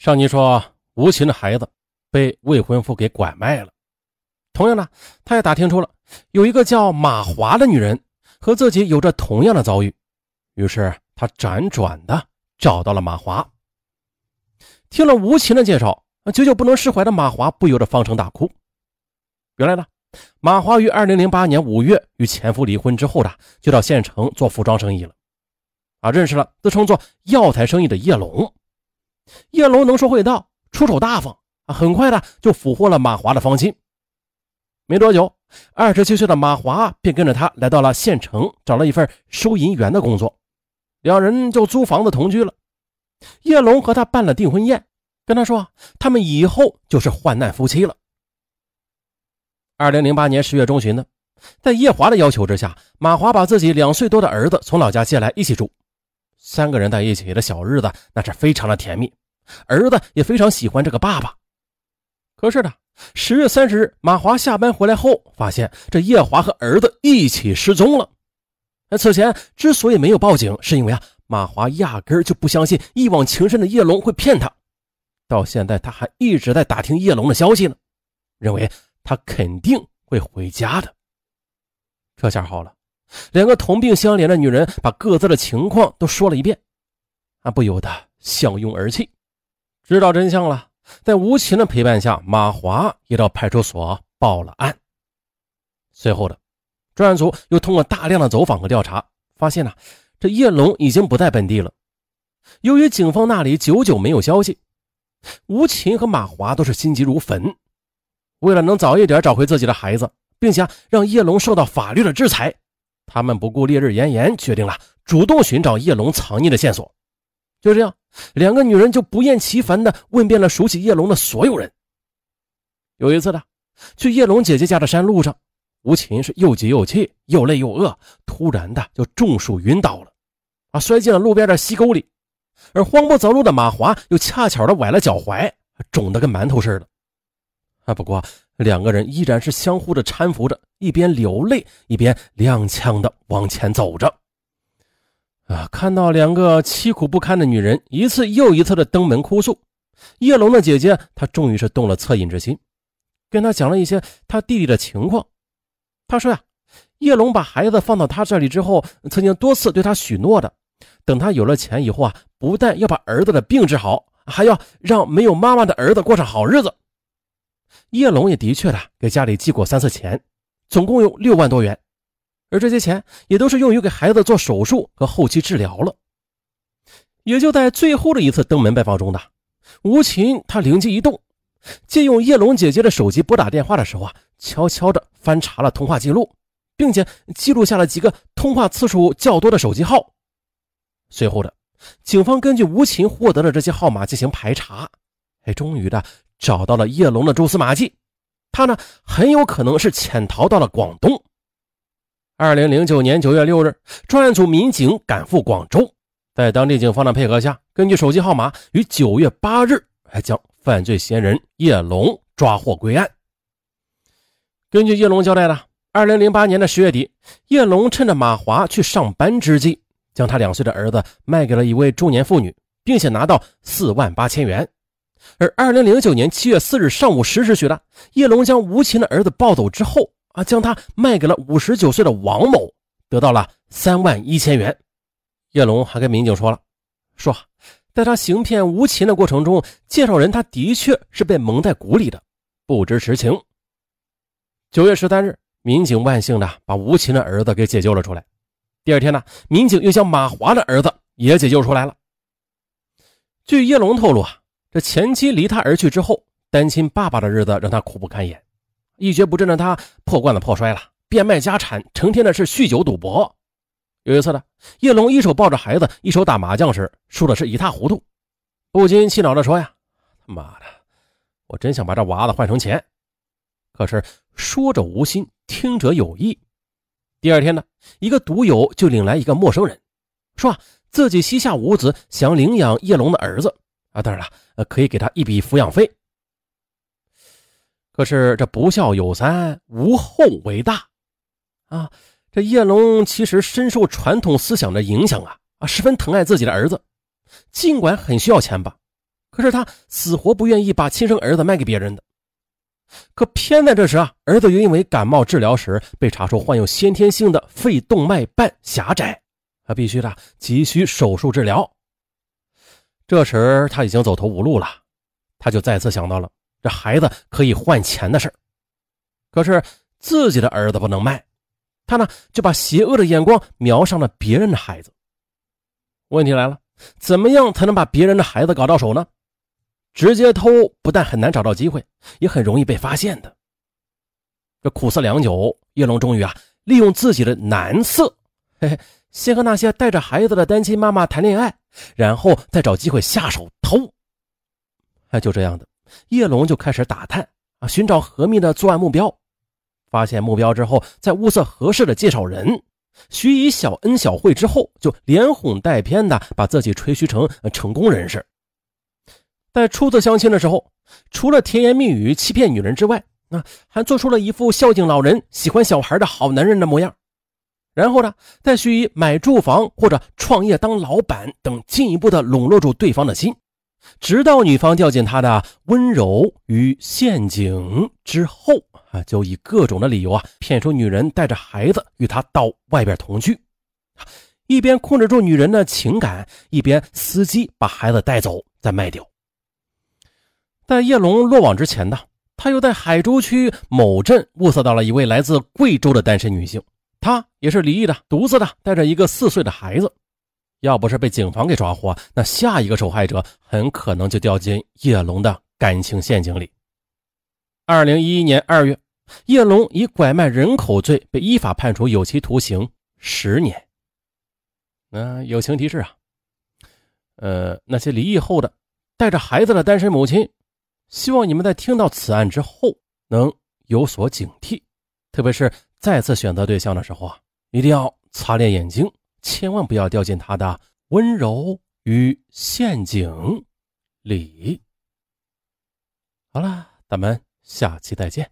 上集说吴琴的孩子被未婚夫给拐卖了，同样呢，他也打听出了有一个叫马华的女人和自己有着同样的遭遇，于是他辗转的找到了马华。听了吴琴的介绍，久久不能释怀的马华不由得放声大哭。原来呢，马华于二零零八年五月与前夫离婚之后的，就到县城做服装生意了，啊，认识了自称做药材生意的叶龙。叶龙能说会道，出手大方啊，很快的就俘获了马华的芳心。没多久，二十七岁的马华便跟着他来到了县城，找了一份收银员的工作，两人就租房子同居了。叶龙和他办了订婚宴，跟他说他们以后就是患难夫妻了。二零零八年十月中旬呢，在叶华的要求之下，马华把自己两岁多的儿子从老家接来一起住，三个人在一起的小日子那是非常的甜蜜，儿子也非常喜欢这个爸爸。可是呢，十月三十日，马华下班回来后，发现这叶华和儿子一起失踪了。那此前之所以没有报警，是因为啊。马华压根就不相信一往情深的叶龙会骗他，到现在他还一直在打听叶龙的消息呢，认为他肯定会回家的。这下好了，两个同病相怜的女人把各自的情况都说了一遍，啊，不由得相拥而泣。知道真相了，在吴琴的陪伴下，马华也到派出所报了案。随后的专案组又通过大量的走访和调查，发现呢。这叶龙已经不在本地了。由于警方那里久久没有消息，吴琴和马华都是心急如焚。为了能早一点找回自己的孩子，并且让叶龙受到法律的制裁，他们不顾烈日炎炎，决定了主动寻找叶龙藏匿的线索。就这样，两个女人就不厌其烦地问遍了熟悉叶龙的所有人。有一次呢，去叶龙姐姐家的山路上。吴琴是又急又气，又累又饿，突然的就中暑晕倒了，啊，摔进了路边的溪沟里。而慌不择路的马华又恰巧的崴了脚踝，肿得跟馒头似的。啊，不过两个人依然是相互的搀扶着，一边流泪，一边踉跄的往前走着。啊，看到两个凄苦不堪的女人一次又一次的登门哭诉，叶龙的姐姐她终于是动了恻隐之心，跟他讲了一些他弟弟的情况。他说呀，叶龙把孩子放到他这里之后，曾经多次对他许诺的，等他有了钱以后啊，不但要把儿子的病治好，还要让没有妈妈的儿子过上好日子。叶龙也的确的给家里寄过三次钱，总共有六万多元，而这些钱也都是用于给孩子做手术和后期治疗了。也就在最后的一次登门拜访中的吴琴，他灵机一动。借用叶龙姐姐的手机拨打电话的时候啊，悄悄地翻查了通话记录，并且记录下了几个通话次数较多的手机号。随后的，警方根据吴琴获得的这些号码进行排查，哎，终于的找到了叶龙的蛛丝马迹。他呢，很有可能是潜逃到了广东。二零零九年九月六日，专案组民警赶赴广州，在当地警方的配合下，根据手机号码，于九月八日还将。犯罪嫌疑人叶龙抓获归案。根据叶龙交代的，二零零八年的十月底，叶龙趁着马华去上班之际，将他两岁的儿子卖给了一位中年妇女，并且拿到四万八千元。而二零零九年七月四日上午十时许的，叶龙将吴琴的儿子抱走之后啊，将他卖给了五十九岁的王某，得到了三万一千元。叶龙还跟民警说了，说。在他行骗吴琴的过程中，介绍人他的确是被蒙在鼓里的，不知实情。九月十三日，民警万幸的把吴琴的儿子给解救了出来。第二天呢，民警又将马华的儿子也解救出来了。据叶龙透露啊，这前妻离他而去之后，单亲爸爸的日子让他苦不堪言，一蹶不振的他破罐子破摔了，变卖家产，成天的是酗酒赌博。有一次呢，叶龙一手抱着孩子，一手打麻将时，输的是一塌糊涂，不禁气恼地说：“呀，他妈的，我真想把这娃子换成钱。”可是说者无心，听者有意。第二天呢，一个赌友就领来一个陌生人，说自己膝下无子，想领养叶龙的儿子啊，当然了，呃可以给他一笔抚养费。可是这不孝有三，无后为大啊。这叶龙其实深受传统思想的影响啊啊，十分疼爱自己的儿子，尽管很需要钱吧，可是他死活不愿意把亲生儿子卖给别人的。可偏在这时啊，儿子又因为感冒治疗时被查出患有先天性的肺动脉瓣狭窄，他必须的急需手术治疗。这时他已经走投无路了，他就再次想到了这孩子可以换钱的事可是自己的儿子不能卖，他呢就把邪恶的眼光瞄上了别人的孩子。问题来了，怎么样才能把别人的孩子搞到手呢？直接偷不但很难找到机会，也很容易被发现的。这苦思良久，叶龙终于啊，利用自己的男色，嘿嘿，先和那些带着孩子的单亲妈妈谈恋爱，然后再找机会下手偷。哎，就这样的，叶龙就开始打探啊，寻找何密的作案目标。发现目标之后，在物色合适的介绍人，许以小恩小惠之后，就连哄带骗的把自己吹嘘成成功人士。在初次相亲的时候，除了甜言蜜语欺骗女人之外，那还做出了一副孝敬老人、喜欢小孩的好男人的模样。然后呢，再许以买住房或者创业当老板等，进一步的笼络住对方的心，直到女方掉进他的温柔与陷阱之后啊，就以各种的理由啊，骗出女人带着孩子与他到外边同居，一边控制住女人的情感，一边伺机把孩子带走再卖掉。在叶龙落网之前呢，他又在海珠区某镇物色到了一位来自贵州的单身女性，他也是离异的，独自的带着一个四岁的孩子。要不是被警方给抓获，那下一个受害者很可能就掉进叶龙的感情陷阱里。二零一一年二月，叶龙以拐卖人口罪被依法判处有期徒刑十年。那友情提示啊，呃，那些离异后的带着孩子的单身母亲。希望你们在听到此案之后能有所警惕，特别是再次选择对象的时候啊，一定要擦亮眼睛，千万不要掉进他的温柔与陷阱里。好了，咱们下期再见。